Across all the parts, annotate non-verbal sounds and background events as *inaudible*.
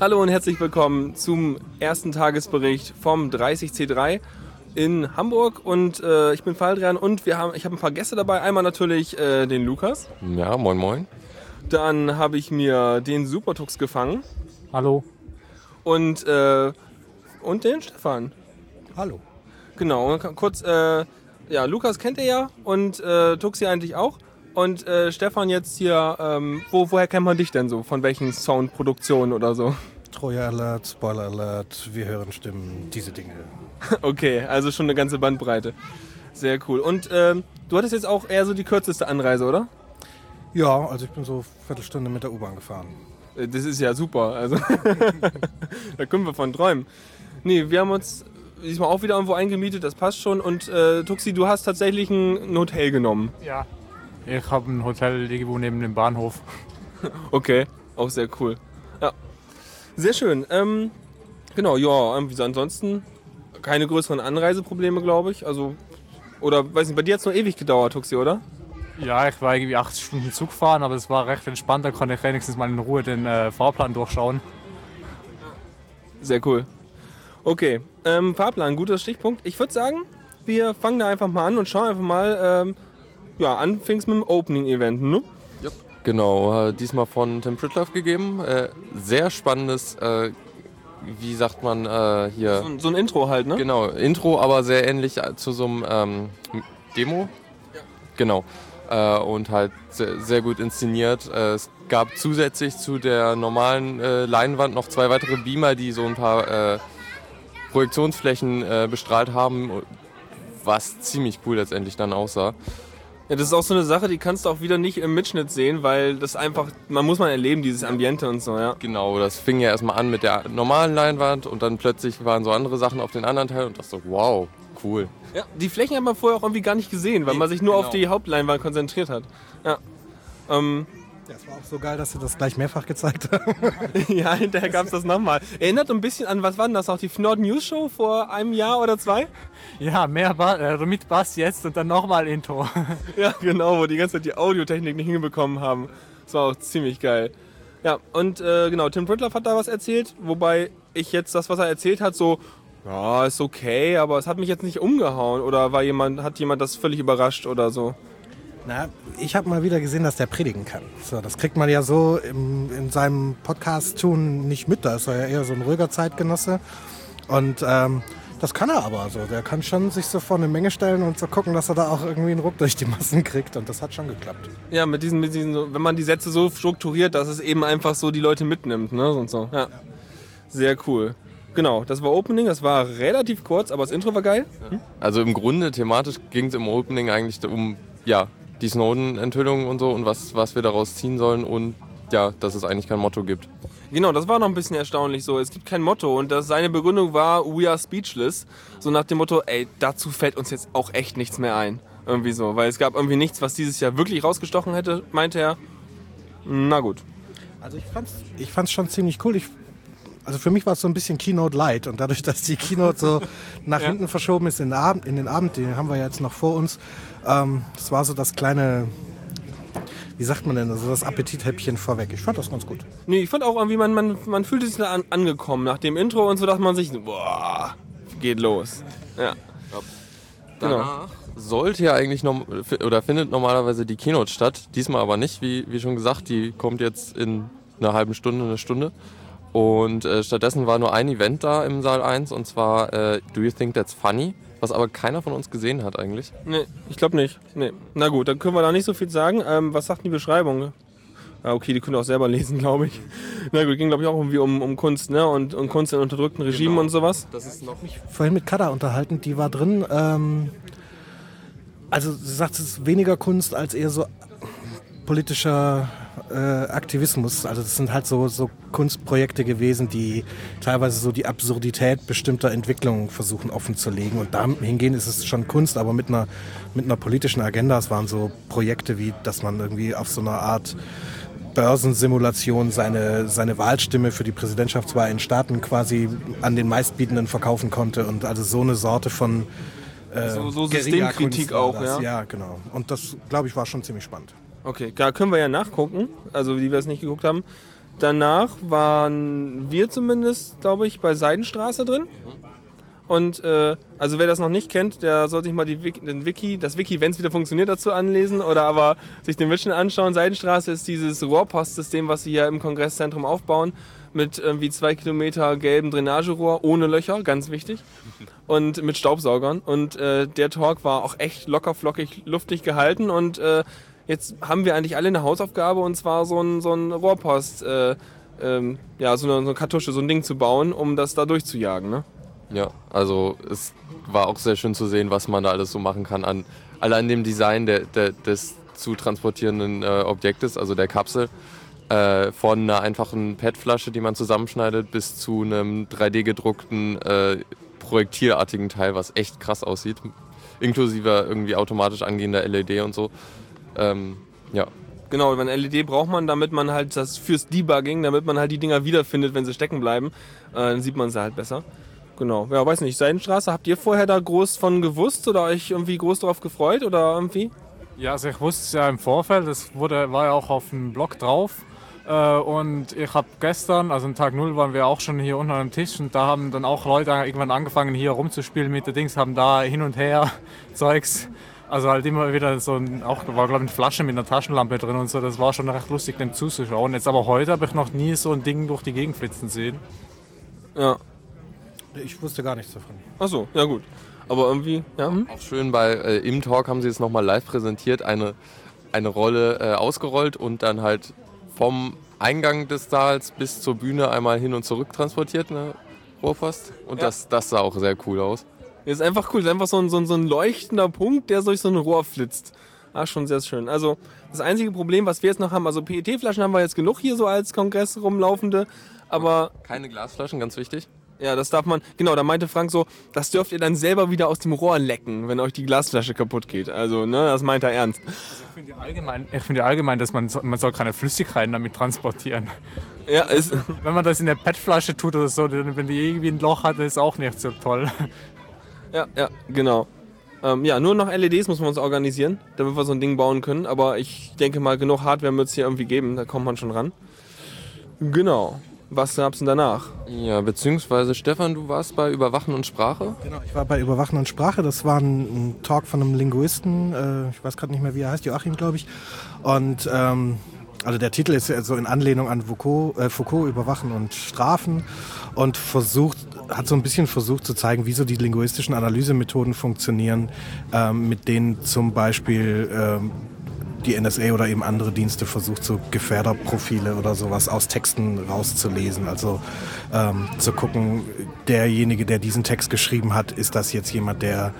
Hallo und herzlich willkommen zum ersten Tagesbericht vom 30C3 in Hamburg und äh, ich bin Faldrian und wir haben, ich habe ein paar Gäste dabei. Einmal natürlich äh, den Lukas. Ja, moin moin. Dann habe ich mir den Supertux gefangen Hallo. und, äh, und den Stefan. Hallo. Genau, kurz, äh, ja, Lukas kennt ihr ja und äh, Tuxi eigentlich auch. Und äh, Stefan jetzt hier, ähm, wo, woher kennt man dich denn so? Von welchen Soundproduktionen oder so? Troja Alert, Spoiler Alert, wir hören Stimmen, diese Dinge. *laughs* Okay, also schon eine ganze Bandbreite. Sehr cool. Und ähm, du hattest jetzt auch eher so die kürzeste Anreise, oder? Ja, also ich bin so Viertelstunde mit der U-Bahn gefahren. Äh, Das ist ja super. Also *laughs* da können wir von träumen. Nee, wir haben uns diesmal auch wieder irgendwo eingemietet, das passt schon. Und äh, Tuxi, du hast tatsächlich ein Hotel genommen. Ja. Ich habe ein Hotel irgendwo neben dem Bahnhof. *laughs* Okay, auch sehr cool. Ja, sehr schön. Ähm, genau, ja, ansonsten keine größeren Anreiseprobleme, glaube ich. Also, oder weiß nicht, bei dir hat es noch ewig gedauert, Tuxi, oder? Ja, ich war irgendwie 80 Stunden Zug fahren, aber es war recht entspannt. Da konnte ich wenigstens mal in Ruhe den äh, Fahrplan durchschauen. Sehr cool. Okay, ähm, Fahrplan, guter Stichpunkt. Ich würde sagen, wir fangen da einfach mal an und schauen einfach mal, ähm, ja, anfängst mit dem Opening-Event, ne? Genau, äh, diesmal von Tim Pritlove gegeben. Äh, sehr spannendes, äh, wie sagt man äh, hier? So, so ein Intro halt, ne? Genau, Intro, aber sehr ähnlich zu so einem ähm, Demo. Genau. Äh, und halt sehr, sehr gut inszeniert. Äh, es gab zusätzlich zu der normalen Leinwand noch zwei weitere Beamer, die so ein paar Projektionsflächen bestrahlt haben, was ziemlich cool letztendlich dann aussah. Ja, das ist auch so eine Sache, die kannst du auch wieder nicht im Mitschnitt sehen, weil das einfach, man muss mal erleben, dieses Ambiente und so, ja. Genau, das fing ja erstmal an mit der normalen Leinwand und dann plötzlich waren so andere Sachen auf den anderen Teil und das so, wow, cool. Ja, die Flächen hat man vorher auch irgendwie gar nicht gesehen, weil man sich nur auf genau. die Hauptleinwand konzentriert hat. Ja. Ähm, Ja, es war auch so geil, dass sie das gleich mehrfach gezeigt haben. *laughs* ja, hinterher gab es das nochmal. Erinnert ein bisschen an, was war denn das auch, die Nord News Show vor einem Jahr oder zwei? Ja, mehr ba äh, mit Bass jetzt und dann nochmal Intro. *laughs* Ja, genau, wo die ganze Zeit die Audiotechnik nicht hinbekommen haben. Das war auch ziemlich geil. Ja, und äh, genau, Tim Pritloff hat da was erzählt, wobei ich jetzt das, was er erzählt hat, so, ja, ist okay, aber es hat mich jetzt nicht umgehauen oder war jemand, hat jemand das völlig überrascht oder so. Na, ich habe mal wieder gesehen, dass der predigen kann. So, das kriegt man ja so im, in seinem Podcast-Tun nicht mit. Da ist er ja eher so ein ruhiger Zeitgenosse. Und ähm, das kann er aber. So. Der kann schon sich so vor eine Menge stellen und so gucken, dass er da auch irgendwie einen Ruck durch die Massen kriegt. Und das hat schon geklappt. Ja, mit diesen, mit diesen, wenn man die Sätze so strukturiert, dass es eben einfach so die Leute mitnimmt, ne, und so. Ja. Sehr cool. Genau, das war Opening, das war relativ kurz, aber das Intro war geil. Also im Grunde thematisch ging es im Opening eigentlich um ja, die Snowden-Enthüllung und so und was, was wir daraus ziehen sollen und ja, dass es eigentlich kein Motto gibt. Genau, das war noch ein bisschen erstaunlich so. Es gibt kein Motto und das, seine Begründung war, we are speechless. So nach dem Motto, ey, dazu fällt uns jetzt auch echt nichts mehr ein. Irgendwie so, weil es gab irgendwie nichts, was dieses Jahr wirklich rausgestochen hätte, meinte er. Na gut. Also ich fand's, ich fand's schon ziemlich cool. Ich, also für mich war es so ein bisschen Keynote Light und dadurch, *laughs* dass die Keynote so nach Ja. hinten verschoben ist in den Abend, in den Abend, den haben wir ja jetzt noch vor uns. Ähm, das war so das kleine, wie sagt man denn, also das Appetithäppchen vorweg. Ich fand das ganz gut. Nee, ich fand auch irgendwie, man, man, man fühlte sich da an, angekommen. Nach dem Intro und so dachte man sich, boah, geht los. Ja. Genau. Danach sollte ja eigentlich noch, oder findet normalerweise die Keynote statt, diesmal aber nicht, wie, wie schon gesagt, die kommt jetzt in einer halben Stunde, eine Stunde. Und äh, stattdessen war nur ein Event da im Saal 1 und zwar äh, Do You Think That's Funny? Was aber keiner von uns gesehen hat eigentlich. Nee, ich glaube nicht. Nee. Na gut, dann können wir da nicht so viel sagen. Ähm, was sagt die Beschreibung? Ja, okay, die könnt ihr auch selber *laughs* lesen, glaube ich. Na gut, ging glaube ich auch irgendwie um, um Kunst, ne? Und, und Kunst in unterdrückten Regimen Genau. und sowas. Das ist noch Vorhin mit Kada unterhalten, die war drin. Ähm, also sie sagt, es ist weniger Kunst als eher so politischer äh, Aktivismus. Also das sind halt so, so Kunstprojekte gewesen, die teilweise so die Absurdität bestimmter Entwicklungen versuchen offenzulegen. Und dahingehend ist es schon Kunst, aber mit einer, mit einer politischen Agenda. Es waren so Projekte wie, dass man irgendwie auf so einer Art Börsensimulation seine, seine Wahlstimme für die Präsidentschaftswahl in Staaten quasi an den Meistbietenden verkaufen konnte und also so eine Sorte von äh, So- so Systemkritik auch, das. ja? Ja, genau. Und das, glaube ich, war schon ziemlich spannend. Okay, da können wir ja nachgucken. Also, die wir es nicht geguckt haben. danach waren wir zumindest, glaube ich, bei Seidenstraße drin. Und äh, also wer das noch nicht kennt, der soll sich mal die Wiki, den Wiki, das Wiki, wenn es wieder funktioniert, dazu anlesen oder aber sich den Mission anschauen. Seidenstraße ist dieses Rohrpostsystem, was sie hier im Kongresszentrum aufbauen, mit irgendwie zwei Kilometer gelbem Drainagerohr ohne Löcher, ganz wichtig, und mit Staubsaugern. Und äh, der Talk war auch echt locker, flockig, luftig gehalten und äh, jetzt haben wir eigentlich alle eine Hausaufgabe und zwar so ein, so ein Rohrpost, äh, ähm, ja, so eine, so eine Kartusche, so ein Ding zu bauen, um das da durchzujagen, ne? Ja, also es war auch sehr schön zu sehen, was man da alles so machen kann an allein dem Design der, der, des zu transportierenden äh, Objektes, also der Kapsel. Äh, von einer einfachen PET-Flasche, die man zusammenschneidet, bis zu einem 3D-gedruckten äh, projektierartigen Teil, was echt krass aussieht. Inklusive irgendwie automatisch angehender LED und so. Ähm, ja. Genau, ein LED braucht man, damit man halt das fürs Debugging, damit man halt die Dinger wiederfindet, wenn sie stecken bleiben. Äh, dann sieht man sie halt besser. Genau, ja, weiß nicht. Seidenstraße, habt ihr vorher da groß von gewusst oder euch irgendwie groß darauf gefreut oder irgendwie? Ja, also ich wusste es ja im Vorfeld, das wurde, war ja auch auf dem Blog drauf. Äh, und ich habe gestern, also am Tag Null, waren wir auch schon hier unten am Tisch und da haben dann auch Leute irgendwann angefangen, hier rumzuspielen mit den Dings, haben da hin und her *laughs* Zeugs. Also halt immer wieder so ein, auch war glaube ich eine Flasche mit einer Taschenlampe drin und so. Das war schon recht lustig, dem zuzuschauen. Jetzt aber heute habe ich noch nie so ein Ding durch die Gegend flitzen sehen. Ja. Ich wusste gar nichts davon. Achso, ja gut. Aber irgendwie, ja. Auch schön, weil äh, im Talk haben sie es nochmal live präsentiert, eine, eine Rolle äh, ausgerollt und dann halt vom Eingang des Saals bis zur Bühne einmal hin und zurück transportiert, eine Rohrpost. Und Ja. das, das sah auch sehr cool aus. Ist einfach cool. Ist einfach so ein, so, ein, so ein leuchtender Punkt, der durch so ein Rohr flitzt. Ah, schon sehr schön. Also, das einzige Problem, was wir jetzt noch haben, also PET-Flaschen haben wir jetzt genug hier so als Kongress rumlaufende. Aber Keine Glasflaschen, ganz wichtig. ja, das darf man, genau, da meinte Frank so, das dürft ihr dann selber wieder aus dem Rohr lecken, wenn euch die Glasflasche kaputt geht. Also, ne, das meint er ernst. Ich finde ja allgemein, ich finde ja allgemein dass man, so- man soll keine Flüssigkeiten damit transportieren. Ja, ist, Wenn man das in der PET-Flasche tut oder so, dann, wenn die irgendwie ein Loch hat, ist auch nicht so toll. Ja, ja, genau. Ähm, ja, nur noch LEDs müssen wir uns organisieren, damit wir so ein Ding bauen können. Aber ich denke mal, genug Hardware wird es hier irgendwie geben, da kommt man schon ran. Genau. Was gab's denn danach? Ja, beziehungsweise Stefan, du warst bei Überwachen und Sprache. Genau, ich war bei Überwachen und Sprache. Das war ein, ein Talk von einem Linguisten. Äh, ich weiß gerade nicht mehr, wie er heißt, Joachim, glaube ich. Und ähm, also der Titel ist ja so in Anlehnung an Foucault, äh, Foucault Überwachen und Strafen und versucht, hat so ein bisschen versucht zu zeigen, wie so die linguistischen Analysemethoden funktionieren, ähm, mit denen zum Beispiel ähm, die NSA oder eben andere Dienste versucht, so Gefährderprofile oder sowas aus Texten rauszulesen. Also ähm, zu gucken, derjenige, der diesen Text geschrieben hat, ist das jetzt jemand, der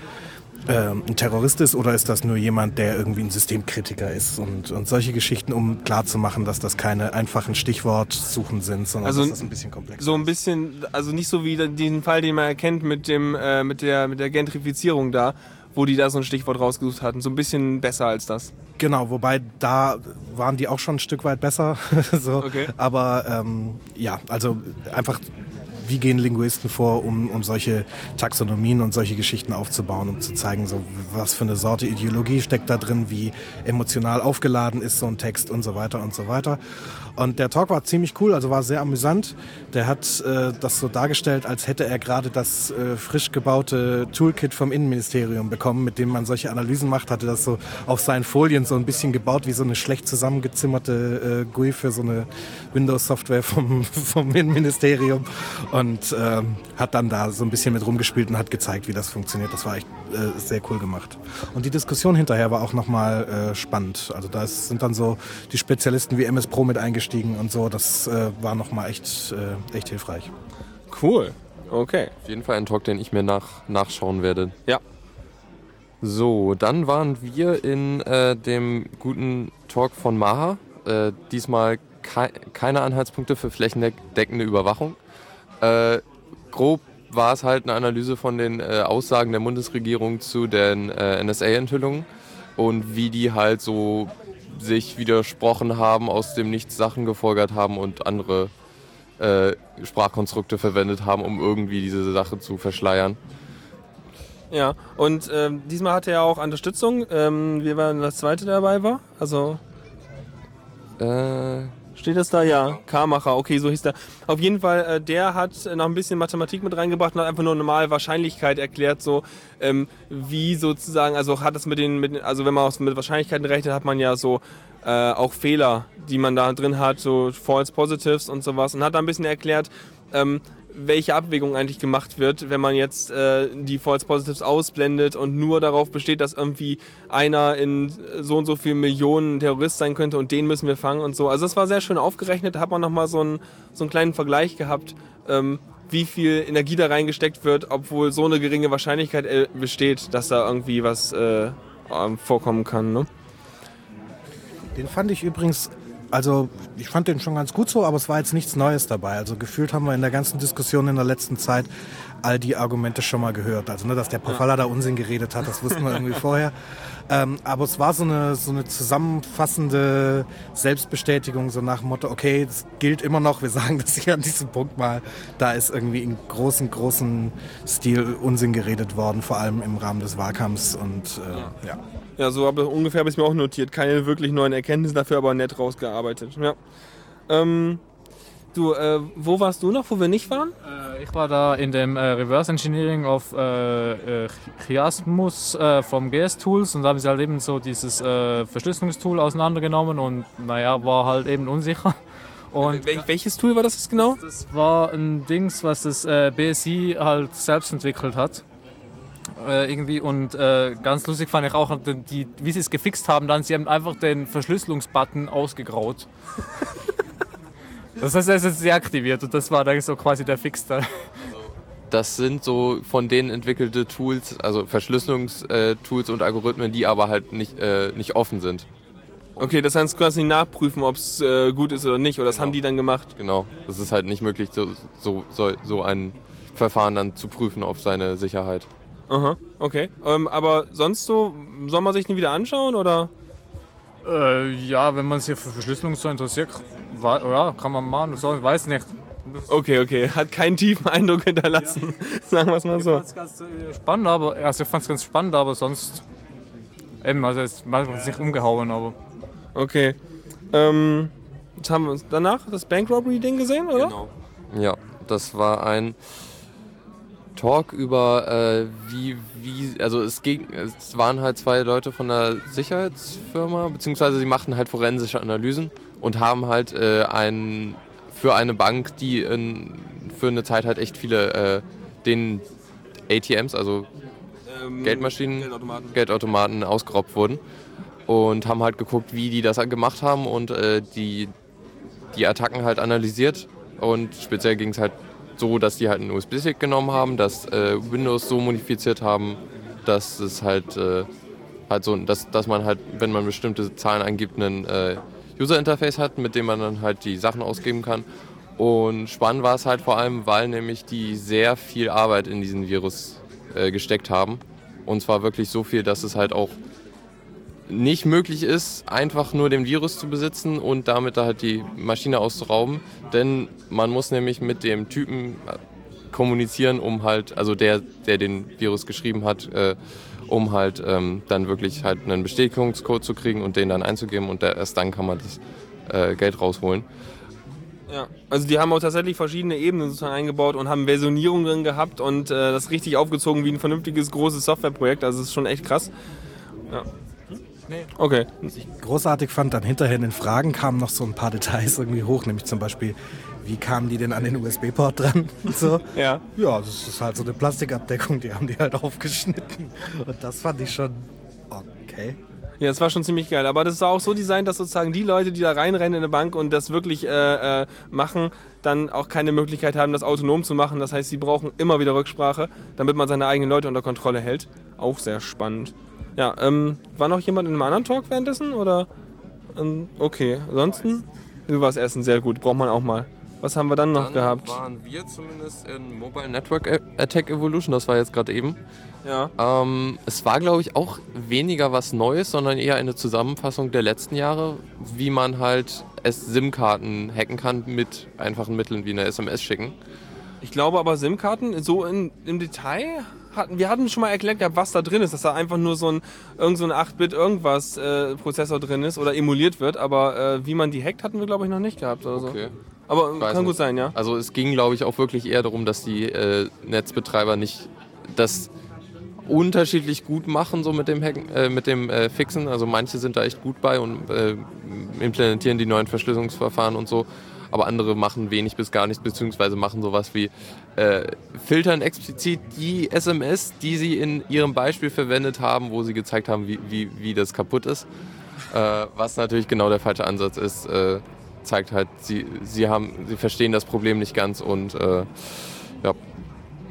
ähm, ein Terrorist ist oder ist das nur jemand, der irgendwie ein Systemkritiker ist und, und solche Geschichten, um klarzumachen, dass das keine einfachen Stichwortsuchen sind, sondern Also dass das ein bisschen komplexer So ein bisschen, also nicht so wie den Fall, den man erkennt mit dem, äh, mit der, mit der Gentrifizierung da, wo die da so ein Stichwort rausgesucht hatten. So ein bisschen besser als das. Genau, wobei da waren die auch schon ein Stück weit besser. *laughs* so. Okay. Aber ähm, ja, also einfach, wie gehen Linguisten vor, um, um solche Taxonomien und solche Geschichten aufzubauen, um zu zeigen, so was für eine Sorte Ideologie steckt da drin, wie emotional aufgeladen ist so ein Text und so weiter und so weiter. Und der Talk war ziemlich cool, also war sehr amüsant. Der hat äh, das so dargestellt, als hätte er gerade das äh, frisch gebaute Toolkit vom Innenministerium bekommen, mit dem man solche Analysen macht. Hatte das so auf seinen Folien so ein bisschen gebaut, wie so eine schlecht zusammengezimmerte äh, GUI für so eine Windows-Software vom, *laughs* vom Innenministerium. Und ähm, hat dann da so ein bisschen mit rumgespielt und hat gezeigt, wie das funktioniert. Das war echt äh, sehr cool gemacht. Und die Diskussion hinterher war auch nochmal äh, spannend. Also da sind dann so die Spezialisten wie MS Pro mit eingestiegen und so. Das äh, war nochmal echt, äh, echt hilfreich. Cool. Okay. Auf jeden Fall ein Talk, den ich mir nach, nachschauen werde. Ja. So, dann waren wir in äh, dem guten Talk von Maha. Äh, diesmal kei keine Anhaltspunkte für flächendeckende Überwachung. Äh, grob war es halt eine Analyse von den äh, Aussagen der Bundesregierung zu den äh, NSA-Enthüllungen und wie die halt so sich widersprochen haben, aus dem Nichts Sachen gefolgert haben und andere äh, Sprachkonstrukte verwendet haben, um irgendwie diese Sache zu verschleiern. Ja, und ähm, diesmal hatte er auch Unterstützung. Ähm, wir waren das zweite der dabei war. Also, Äh, Steht das da? Ja, Karmacher, okay, so hieß der. Auf jeden Fall, äh, der hat noch ein bisschen Mathematik mit reingebracht und hat einfach nur normal Wahrscheinlichkeit erklärt, so ähm, wie sozusagen, also hat es mit den, mit, also wenn man auch mit Wahrscheinlichkeiten rechnet, hat man ja so äh, auch Fehler, die man da drin hat, so False Positives und sowas und hat da ein bisschen erklärt, ähm, welche Abwägung eigentlich gemacht wird, wenn man jetzt äh, die False Positives ausblendet und nur darauf besteht, dass irgendwie einer in so und so vielen Millionen Terrorist sein könnte und den müssen wir fangen und so. Also das war sehr schön aufgerechnet, da hat man nochmal so einen, so einen kleinen Vergleich gehabt, ähm, wie viel Energie da reingesteckt wird, obwohl so eine geringe Wahrscheinlichkeit äh, besteht, dass da irgendwie was äh, vorkommen kann. Ne? Den fand ich übrigens also ich fand den schon ganz gut so, aber es war jetzt nichts Neues dabei. Also gefühlt haben wir in der ganzen Diskussion in der letzten Zeit all die Argumente schon mal gehört. Also ne, dass der Pofalla da Unsinn geredet hat, das wussten wir irgendwie *laughs* vorher. Ähm, aber es war so eine, so eine zusammenfassende Selbstbestätigung, so nach dem Motto, okay, es gilt immer noch, wir sagen das hier an diesem Punkt mal, da ist irgendwie in großen, großen Stil Unsinn geredet worden, vor allem im Rahmen des Wahlkampfs und äh, ja. Ja, so habe ungefähr habe ich mir auch notiert. Keine wirklich neuen Erkenntnisse, dafür aber nett rausgearbeitet. Ja. Ähm, du, äh, wo warst du noch, wo wir nicht waren? Äh, ich war da in dem äh, Reverse Engineering of äh, äh, Chiasmus äh, vom GS Tools und da haben sie halt eben so dieses Verschlüsselungstool auseinandergenommen und naja, war halt eben unsicher. Und Wel welches Tool war das genau? Das war ein Dings, was das BSI halt selbst entwickelt hat äh, irgendwie und äh, ganz lustig fand ich auch, die, wie sie es gefixt haben, dann sie haben einfach den Verschlüsselungsbutton ausgegraut. das heißt, er ist jetzt deaktiviert und das war dann so quasi der Fix da. Das sind so von denen entwickelte Tools, also Verschlüsselungstools und Algorithmen, die aber halt nicht, äh, nicht offen sind. Okay, das heißt, du kannst nicht nachprüfen, ob es äh, gut ist oder nicht, oder das genau. haben die dann gemacht? Genau, das ist halt nicht möglich, so, so, so, so ein Verfahren dann zu prüfen auf seine Sicherheit. Aha, okay. Ähm, aber sonst so, soll man sich den wieder anschauen oder? Äh, ja, wenn man sich für Verschlüsselung so interessiert, ja, kann man machen. So, weiß nicht. Okay, okay. *laughs* Hat keinen tiefen Eindruck hinterlassen. Ja. *laughs* Sagen wir es mal so. Ich fand's ganz äh, spannend, aber also ich fand es ganz spannend, aber sonst eben, also es ist nicht umgehauen, aber. Okay. Ähm, jetzt haben wir danach das Bank Robbery Ding gesehen, oder? Genau. Ja, das war ein Talk über äh, wie, wie, also es, ging, es waren halt zwei Leute von der Sicherheitsfirma, beziehungsweise sie machten halt forensische Analysen und haben halt äh, ein, für eine Bank, die in, für eine Zeit halt echt viele äh, den ATMs, also ähm, Geldmaschinen, Geldautomaten. Geldautomaten ausgeraubt wurden und haben halt geguckt, wie die das gemacht haben und äh, die, die Attacken halt analysiert und speziell ging es halt so, dass die halt einen USB-Stick genommen haben, dass äh, Windows so modifiziert haben, dass es halt, äh, halt so, dass, dass man halt, wenn man bestimmte Zahlen eingibt, ein äh, User-Interface hat, mit dem man dann halt die Sachen ausgeben kann. Und spannend war es halt vor allem, weil nämlich die sehr viel Arbeit in diesen Virus äh, gesteckt haben. Und zwar wirklich so viel, dass es halt auch nicht möglich ist, einfach nur den Virus zu besitzen und damit da halt die Maschine auszurauben. Denn man muss nämlich mit dem Typen äh, kommunizieren, um halt, also der, der den Virus geschrieben hat, äh, um halt ähm, dann wirklich halt einen Bestätigungscode zu kriegen und den dann einzugeben und der, erst dann kann man das äh, Geld rausholen. Ja, also die haben auch tatsächlich verschiedene Ebenen sozusagen eingebaut und haben Versionierung drin gehabt und äh, das richtig aufgezogen wie ein vernünftiges großes Softwareprojekt. Also es ist schon echt krass. Ja. Nee. Okay. Was ich großartig fand, dann hinterher in den Fragen kamen noch so ein paar Details irgendwie hoch, nämlich zum Beispiel, wie kamen die denn an den USB-Port dran? *laughs* So. Ja. Ja, das ist halt so eine Plastikabdeckung, die haben die halt *laughs* aufgeschnitten. Und das fand ich schon okay. Ja, das war schon ziemlich geil. Aber das war auch so designt, dass sozusagen die Leute, die da reinrennen in eine Bank und das wirklich äh, äh, machen, dann auch keine Möglichkeit haben, das autonom zu machen. Das heißt, sie brauchen immer wieder Rücksprache, damit man seine eigenen Leute unter Kontrolle hält. Auch sehr spannend. Ja, ähm, war noch jemand in einem anderen Talk währenddessen? Oder? Ähm, okay, ansonsten? War das Essen? Sehr gut, braucht man auch mal. Was haben wir dann noch dann gehabt? waren wir zumindest in Mobile Network Attack Evolution, das war jetzt gerade eben. Ja. Ähm, es war, glaube ich, auch weniger was Neues, sondern eher eine Zusammenfassung der letzten Jahre, wie man halt SIM-Karten hacken kann mit einfachen Mitteln wie eine SMS schicken. Ich glaube aber SIM-Karten so in, im Detail hatten, wir hatten schon mal erklärt gehabt, was da drin ist, dass da einfach nur so ein irgend so ein 8-Bit irgendwas äh, Prozessor drin ist oder emuliert wird, aber äh, wie man die hackt, hatten wir glaube ich noch nicht gehabt oder so. Okay. Aber kann gut nicht. sein, ja. Also es ging, glaube ich, auch wirklich eher darum, dass die äh, Netzbetreiber nicht das unterschiedlich gut machen, so mit dem Hacken, äh, mit dem äh, Fixen. Also manche sind da echt gut bei und äh, implementieren die neuen Verschlüsselungsverfahren und so. Aber andere machen wenig bis gar nichts, beziehungsweise machen sowas wie äh, filtern explizit die SMS, die sie in ihrem Beispiel verwendet haben, wo sie gezeigt haben, wie, wie, wie das kaputt ist. Äh, was natürlich genau der falsche Ansatz ist. Äh, zeigt halt, sie, sie, haben, sie verstehen das Problem nicht ganz und äh, ja,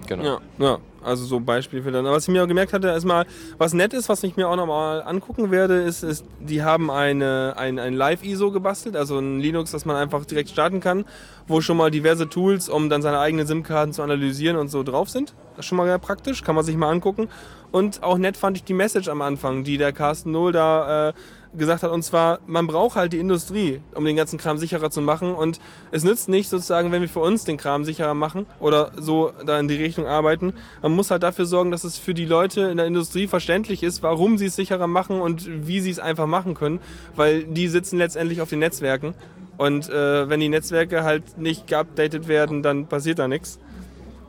genau. Ja, ja, also so Beispiel für dann. Aber was ich mir auch gemerkt hatte, ist mal, was nett ist, was ich mir auch nochmal angucken werde, ist, ist die haben eine, ein, ein Live-ISO gebastelt, also ein Linux, das man einfach direkt starten kann, wo schon mal diverse Tools, um dann seine eigenen SIM-Karten zu analysieren und so drauf sind. Das ist schon mal praktisch, kann man sich mal angucken. Und auch nett fand ich die Message am Anfang, die der Carsten Null da äh, gesagt hat, und zwar, man braucht halt die Industrie, um den ganzen Kram sicherer zu machen. Und es nützt nicht sozusagen, wenn wir für uns den Kram sicherer machen oder so da in die Richtung arbeiten. Man muss halt dafür sorgen, dass es für die Leute in der Industrie verständlich ist, warum sie es sicherer machen und wie sie es einfach machen können. Weil die sitzen letztendlich auf den Netzwerken. Und äh, wenn die Netzwerke halt nicht geupdatet werden, dann passiert da nichts.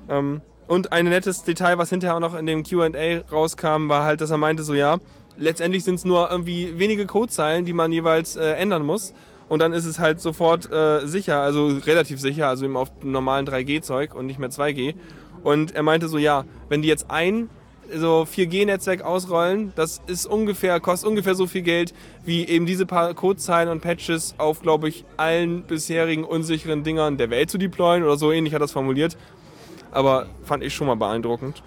Ähm, und ein nettes Detail, was hinterher auch noch in dem QA rauskam, war halt, dass er meinte, so ja, letztendlich sind es nur irgendwie wenige Codezeilen, die man jeweils äh, ändern muss. Und dann ist es halt sofort äh, sicher, also relativ sicher, also eben auf normalen 3G-Zeug und nicht mehr 2G. Und er meinte so, ja, wenn die jetzt ein so 4G-Netzwerk ausrollen, das ist ungefähr, kostet ungefähr so viel Geld, wie eben diese paar Codezeilen und Patches auf, glaube ich, allen bisherigen unsicheren Dingern der Welt zu deployen oder so ähnlich hat er das formuliert. Aber fand ich schon mal beeindruckend.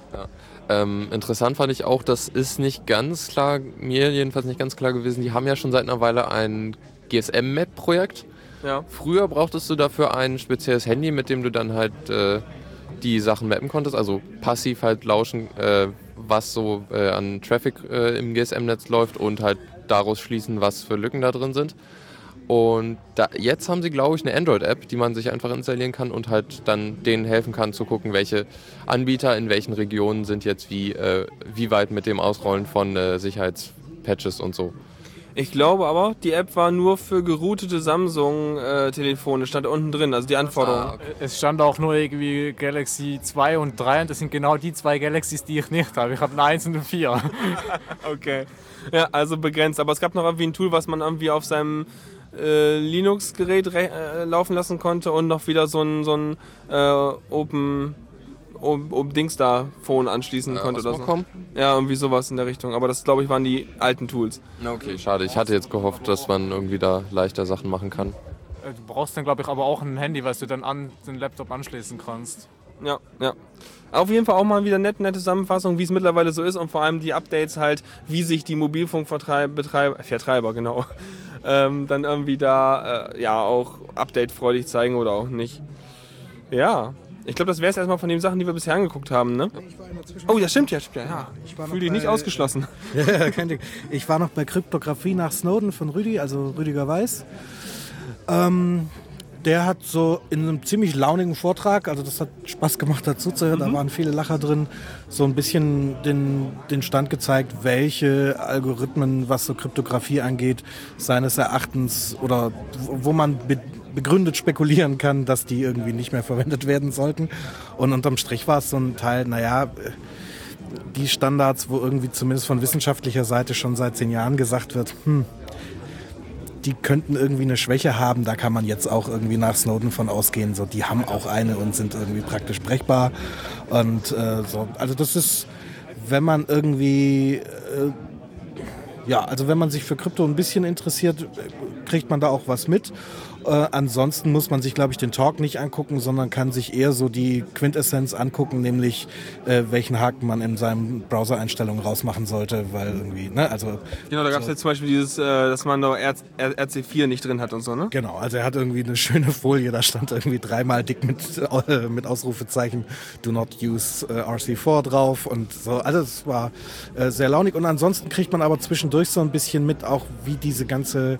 Ähm, interessant fand ich auch, das ist nicht ganz klar, mir jedenfalls nicht ganz klar gewesen, die haben ja schon seit einer Weile ein GSM-Map-Projekt. Ja. Früher brauchtest du dafür ein spezielles Handy, mit dem du dann halt äh, die Sachen mappen konntest, also passiv halt lauschen, äh, was so äh, an Traffic äh, im GSM-Netz läuft und halt daraus schließen, was für Lücken da drin sind. Und da, jetzt haben sie, glaube ich, eine Android-App, die man sich einfach installieren kann und halt dann denen helfen kann zu gucken, welche Anbieter in welchen Regionen sind jetzt wie, äh, wie weit mit dem Ausrollen von äh, Sicherheitspatches und so. Ich glaube aber, die App war nur für geroutete Samsung-Telefone, stand unten drin, also die Anforderungen. Es stand auch nur irgendwie Galaxy 2 und 3 und das sind genau die zwei Galaxies, die ich nicht habe. Ich habe eine 1 und eine 4. *laughs* Okay. Ja, also begrenzt. Aber es gab noch irgendwie ein Tool, was man irgendwie auf seinem äh, Linux-Gerät äh, laufen lassen konnte und noch wieder so ein, so ein äh, Open, Open, Open Dings da Phone anschließen konnte oder so. Ja, irgendwie sowas in der Richtung. Aber das, glaube ich, waren die alten Tools. Okay, schade. Ich hatte jetzt gehofft, dass man irgendwie da leichter Sachen machen kann. Äh, Du brauchst dann, glaube ich, aber auch ein Handy, was du dann an den Laptop anschließen kannst. Ja, ja. Auf jeden Fall auch mal wieder nett, nette Zusammenfassung, wie es mittlerweile so ist und vor allem die Updates halt, wie sich die Mobilfunkvertreiber, Vertreiber, *laughs* genau, ähm, dann irgendwie da äh, ja auch updatefreudig zeigen oder auch nicht. Ja, ich glaube, das wäre es erstmal von den Sachen, die wir bisher angeguckt haben, ne? Oh, ja, stimmt ja, ja. ja. Ich war noch Fühl dich nicht ausgeschlossen. *laughs* Ja, kein Ding. Ich war noch bei Kryptographie nach Snowden von Rüdi, also Rüdiger Weiß. Ähm, der hat so in einem ziemlich launigen Vortrag, also das hat Spaß gemacht dazu zu hören, da waren viele Lacher drin, so ein bisschen den, den Stand gezeigt, welche Algorithmen, was so Kryptographie angeht, seines Erachtens oder wo wo man be begründet spekulieren kann, dass die irgendwie nicht mehr verwendet werden sollten. Und unterm Strich war es so ein Teil, naja, die Standards, wo irgendwie zumindest von wissenschaftlicher Seite schon seit zehn Jahren gesagt wird, hm, die könnten irgendwie eine Schwäche haben, da kann man jetzt auch irgendwie nach Snowden von ausgehen, so die haben auch eine und sind irgendwie praktisch brechbar. Und äh, so, also das ist, wenn man irgendwie äh, ja, also wenn man sich für Krypto ein bisschen interessiert, kriegt man da auch was mit. Äh, ansonsten muss man sich, glaube ich, den Talk nicht angucken, sondern kann sich eher so die Quintessenz angucken, nämlich äh, welchen Haken man in seinen Browser-Einstellungen rausmachen sollte, weil irgendwie, ne, also Genau, da gab es jetzt zum Beispiel dieses, äh, dass man da R R RC4 nicht drin hat und so, ne? Genau, also er hat irgendwie eine schöne Folie, da stand irgendwie dreimal dick mit, äh, mit Ausrufezeichen Do not use äh, RC4 drauf und so. Also es war äh, sehr launig und ansonsten kriegt man aber zwischendurch so ein bisschen mit, auch wie diese ganze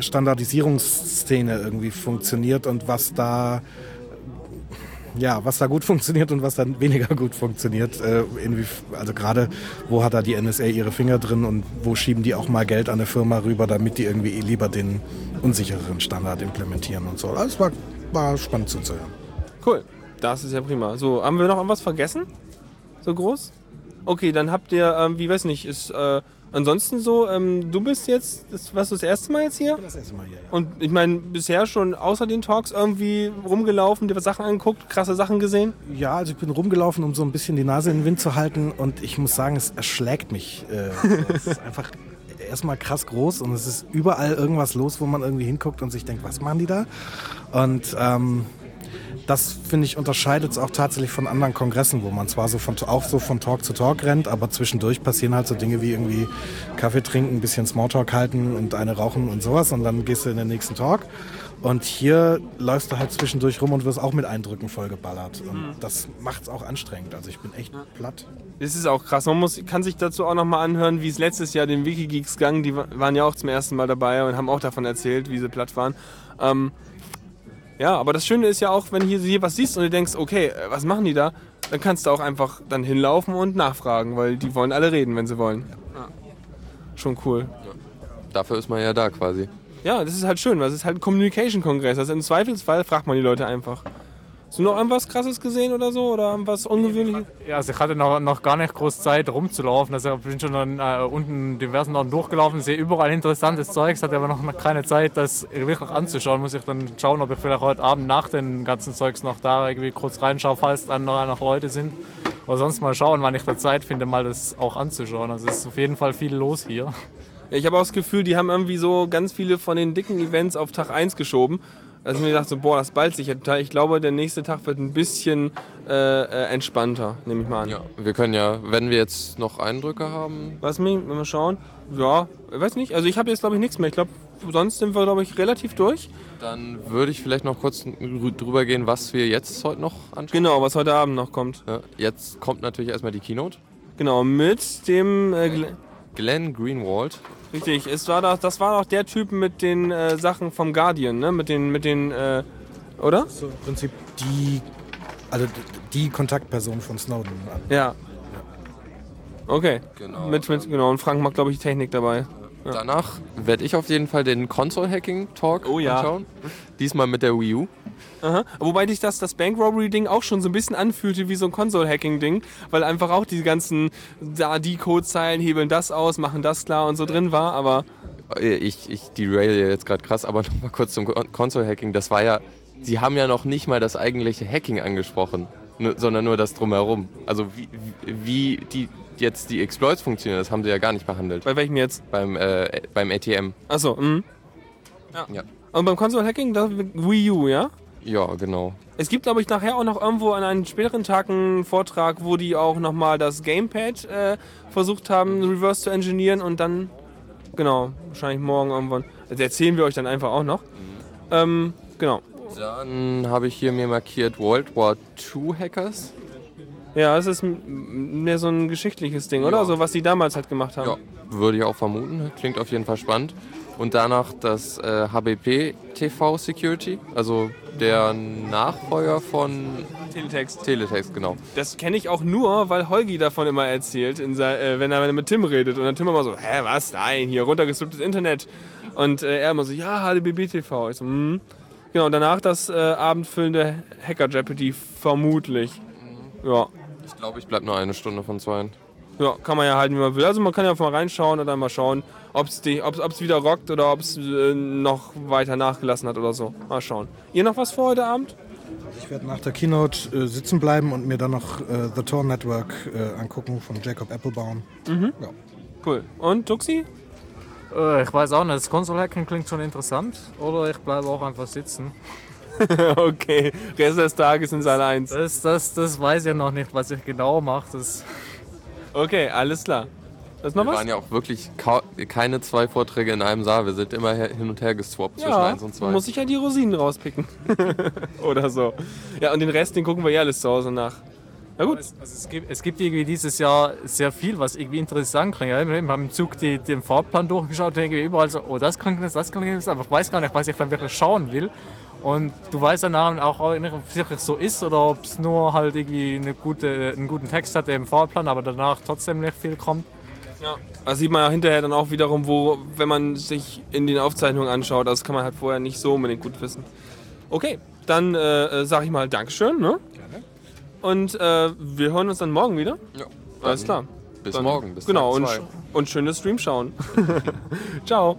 Standardisierungsszene irgendwie funktioniert und was da ja, was da gut *laughs* funktioniert und was dann weniger gut funktioniert. Äh, also gerade, wo hat da die NSA ihre Finger drin und wo schieben die auch mal Geld an eine Firma rüber, damit die irgendwie lieber den unsichereren Standard implementieren und so. Also war, war spannend zuzuhören. Cool, das ist ja prima. So, haben wir noch irgendwas vergessen? So groß? Okay, dann habt ihr, ähm, wie weiß nicht, ist äh, Ansonsten so, ähm, du bist jetzt, das, warst du das erste Mal jetzt hier? Das erste Mal hier, ja. Und ich meine, bisher schon außer den Talks irgendwie rumgelaufen, dir Sachen angeguckt, krasse Sachen gesehen? Ja, also ich bin rumgelaufen, um so ein bisschen die Nase in den Wind zu halten und ich muss sagen, es erschlägt mich. Äh, es ist einfach erstmal krass groß und es ist überall irgendwas los, wo man irgendwie hinguckt und sich denkt, was machen die da? Und ähm, das finde ich unterscheidet es auch tatsächlich von anderen Kongressen, wo man zwar so von, auch so von Talk zu Talk rennt, aber zwischendurch passieren halt so Dinge wie irgendwie Kaffee trinken, ein bisschen Smalltalk halten und eine rauchen und sowas und dann gehst du in den nächsten Talk. Und hier läufst du halt zwischendurch rum und wirst auch mit Eindrücken vollgeballert. Und mhm. das macht es auch anstrengend. Also ich bin echt platt. Das ist auch krass. Man muss, kann sich dazu auch nochmal anhören, wie es letztes Jahr den Wikigeeks gang. Die waren ja auch zum ersten Mal dabei und haben auch davon erzählt, wie sie platt waren. Ähm, ja, aber das Schöne ist ja auch, wenn hier, hier was siehst und du denkst, okay, äh, was machen die da? Dann kannst du auch einfach dann hinlaufen und nachfragen, weil die wollen alle reden, wenn sie wollen. Ja. Schon cool. Ja. Dafür ist man ja da quasi. Ja, das ist halt schön, weil es ist halt ein Communication-Kongress. Also im Zweifelsfall fragt man die Leute einfach. Hast du noch irgendwas Krasses gesehen oder so? Oder irgendwas Ungewöhnliches? Ja, also ich hatte noch, noch gar nicht groß Zeit rumzulaufen. Also ich bin schon dann, äh, unten diversen Orten durchgelaufen, sehe überall interessantes Zeugs, hatte aber noch keine Zeit, das wirklich anzuschauen. Muss ich dann schauen, ob ich vielleicht heute Abend nach den ganzen Zeugs noch da irgendwie kurz reinschaue, falls dann noch, noch Leute sind. Oder sonst mal schauen, wann ich da Zeit finde, mal das auch anzuschauen. Also es ist auf jeden Fall viel los hier. Ich habe auch das Gefühl, die haben irgendwie so ganz viele von den dicken Events auf Tag 1 geschoben. Also mir gedacht so, boah, das ballt sich ja total. Ich glaube, der nächste Tag wird ein bisschen äh, äh, entspannter, nehme ich mal an. Ja, wir können ja, wenn wir jetzt noch Eindrücke haben. Lass mich mal schauen. Ja, weiß nicht. Also ich habe jetzt glaube ich nichts mehr. Ich glaube, sonst sind wir glaube ich relativ durch. Dann würde ich vielleicht noch kurz drüber gehen, was wir jetzt heute noch anschauen. Genau, was heute Abend noch kommt. Ja, jetzt kommt natürlich erstmal die Keynote. Genau, mit dem äh, Glenn Greenwald. Richtig, es war doch, das war doch der Typ mit den äh, Sachen vom Guardian, ne? Mit den, mit den, äh, oder? So im Prinzip die, also die Kontaktperson von Snowden. Ja. Okay. Genau. Mit, mit, genau. Und Frank macht, glaube ich, Technik dabei. Ja. Danach werde ich auf jeden Fall den Console-Hacking-Talk oh, ja. anschauen. Diesmal mit der Wii U. Aha. Wobei dich das, das Bank Robbery-Ding auch schon so ein bisschen anfühlte wie so ein Console-Hacking-Ding, weil einfach auch die ganzen, da die Codezeilen hebeln das aus, machen das klar und so drin war, aber. Ich, ich derail jetzt gerade krass, aber nochmal kurz zum Console-Hacking. Das war ja, sie haben ja noch nicht mal das eigentliche Hacking angesprochen, sondern nur das Drumherum. Also wie, wie die, jetzt die Exploits funktionieren, das haben sie ja gar nicht behandelt. Bei welchem jetzt? Beim, äh, beim ATM. Achso, mhm. Ja. ja. Und beim Console-Hacking, das Wii U, ja? Ja, genau. Es gibt, glaube ich, nachher auch noch irgendwo an einem späteren Tag einen Vortrag, wo die auch nochmal das Gamepad äh, versucht haben, reverse zu engineeren und dann, genau, wahrscheinlich morgen irgendwann. Also erzählen wir euch dann einfach auch noch. Mhm. Ähm, genau. Dann habe ich hier mir markiert World War II Hackers. Ja, es ist mehr so ein geschichtliches Ding, oder? Ja. So was die damals halt gemacht haben. Ja, würde ich auch vermuten. Klingt auf jeden Fall spannend. Und danach das äh, HBP TV Security, also der Nachfolger von Teletext. Teletext, genau. Das kenne ich auch nur, weil Holgi davon immer erzählt, äh, wenn er mit Tim redet. Und dann Tim immer so, hä, was? Nein, hier runtergestripptes Internet. Und äh, er immer so, ja, HBB TV. Ich so, hm. Genau, danach das äh, abendfüllende Hacker Jeopardy, vermutlich. Ja. Ich glaube, ich bleibe nur eine Stunde von zwei. Ja, kann man ja halten, wie man will. Also man kann ja mal reinschauen oder mal schauen, ob es wieder rockt oder ob es äh, noch weiter nachgelassen hat oder so. Mal schauen. Ihr noch was vor heute Abend? Ich werde nach der Keynote äh, sitzen bleiben und mir dann noch äh, The Tor Network äh, angucken von Jacob Applebaum. Mhm. Ja. Cool. Und Tuxi? Äh, ich weiß auch nicht. Das Console-Hacking klingt schon interessant. Oder ich bleibe auch einfach sitzen. *laughs* okay, Rest des Tages in Saal 1. Das, das, das weiß ich noch nicht, was ich genau mache. Okay, alles klar. Das noch wir was? waren ja auch wirklich keine zwei Vorträge in einem Saal. Wir sind immer hin und her geswappt ja, zwischen 1 und 2. muss ich ja die Rosinen rauspicken. *laughs* Oder so. Ja, und den Rest, den gucken wir ja alles zu Hause nach. Na gut. Also es, gibt, es, gibt, irgendwie dieses Jahr sehr viel, was irgendwie interessant klingt. Wir haben im Zug die, den Fahrplan durchgeschaut und denke überall so, oh, das klingt das, das klingt das, aber ich weiß gar nicht, was ich dann wirklich schauen will. Und du weißt dann auch nicht, ob es wirklich so ist oder ob es nur halt irgendwie eine gute, einen guten Text hat, der im Fahrplan, aber danach trotzdem nicht viel kommt. Ja. Also sieht man ja hinterher dann auch wiederum, wo, wenn man sich in den Aufzeichnungen anschaut, das kann man halt vorher nicht so unbedingt gut wissen. Okay, dann äh, sage ich mal Dankeschön, ne? Und äh, wir hören uns dann morgen wieder. Ja. Alles klar. Bis Dann- morgen. Bis genau, und, und schönes Stream schauen. *laughs* Ciao.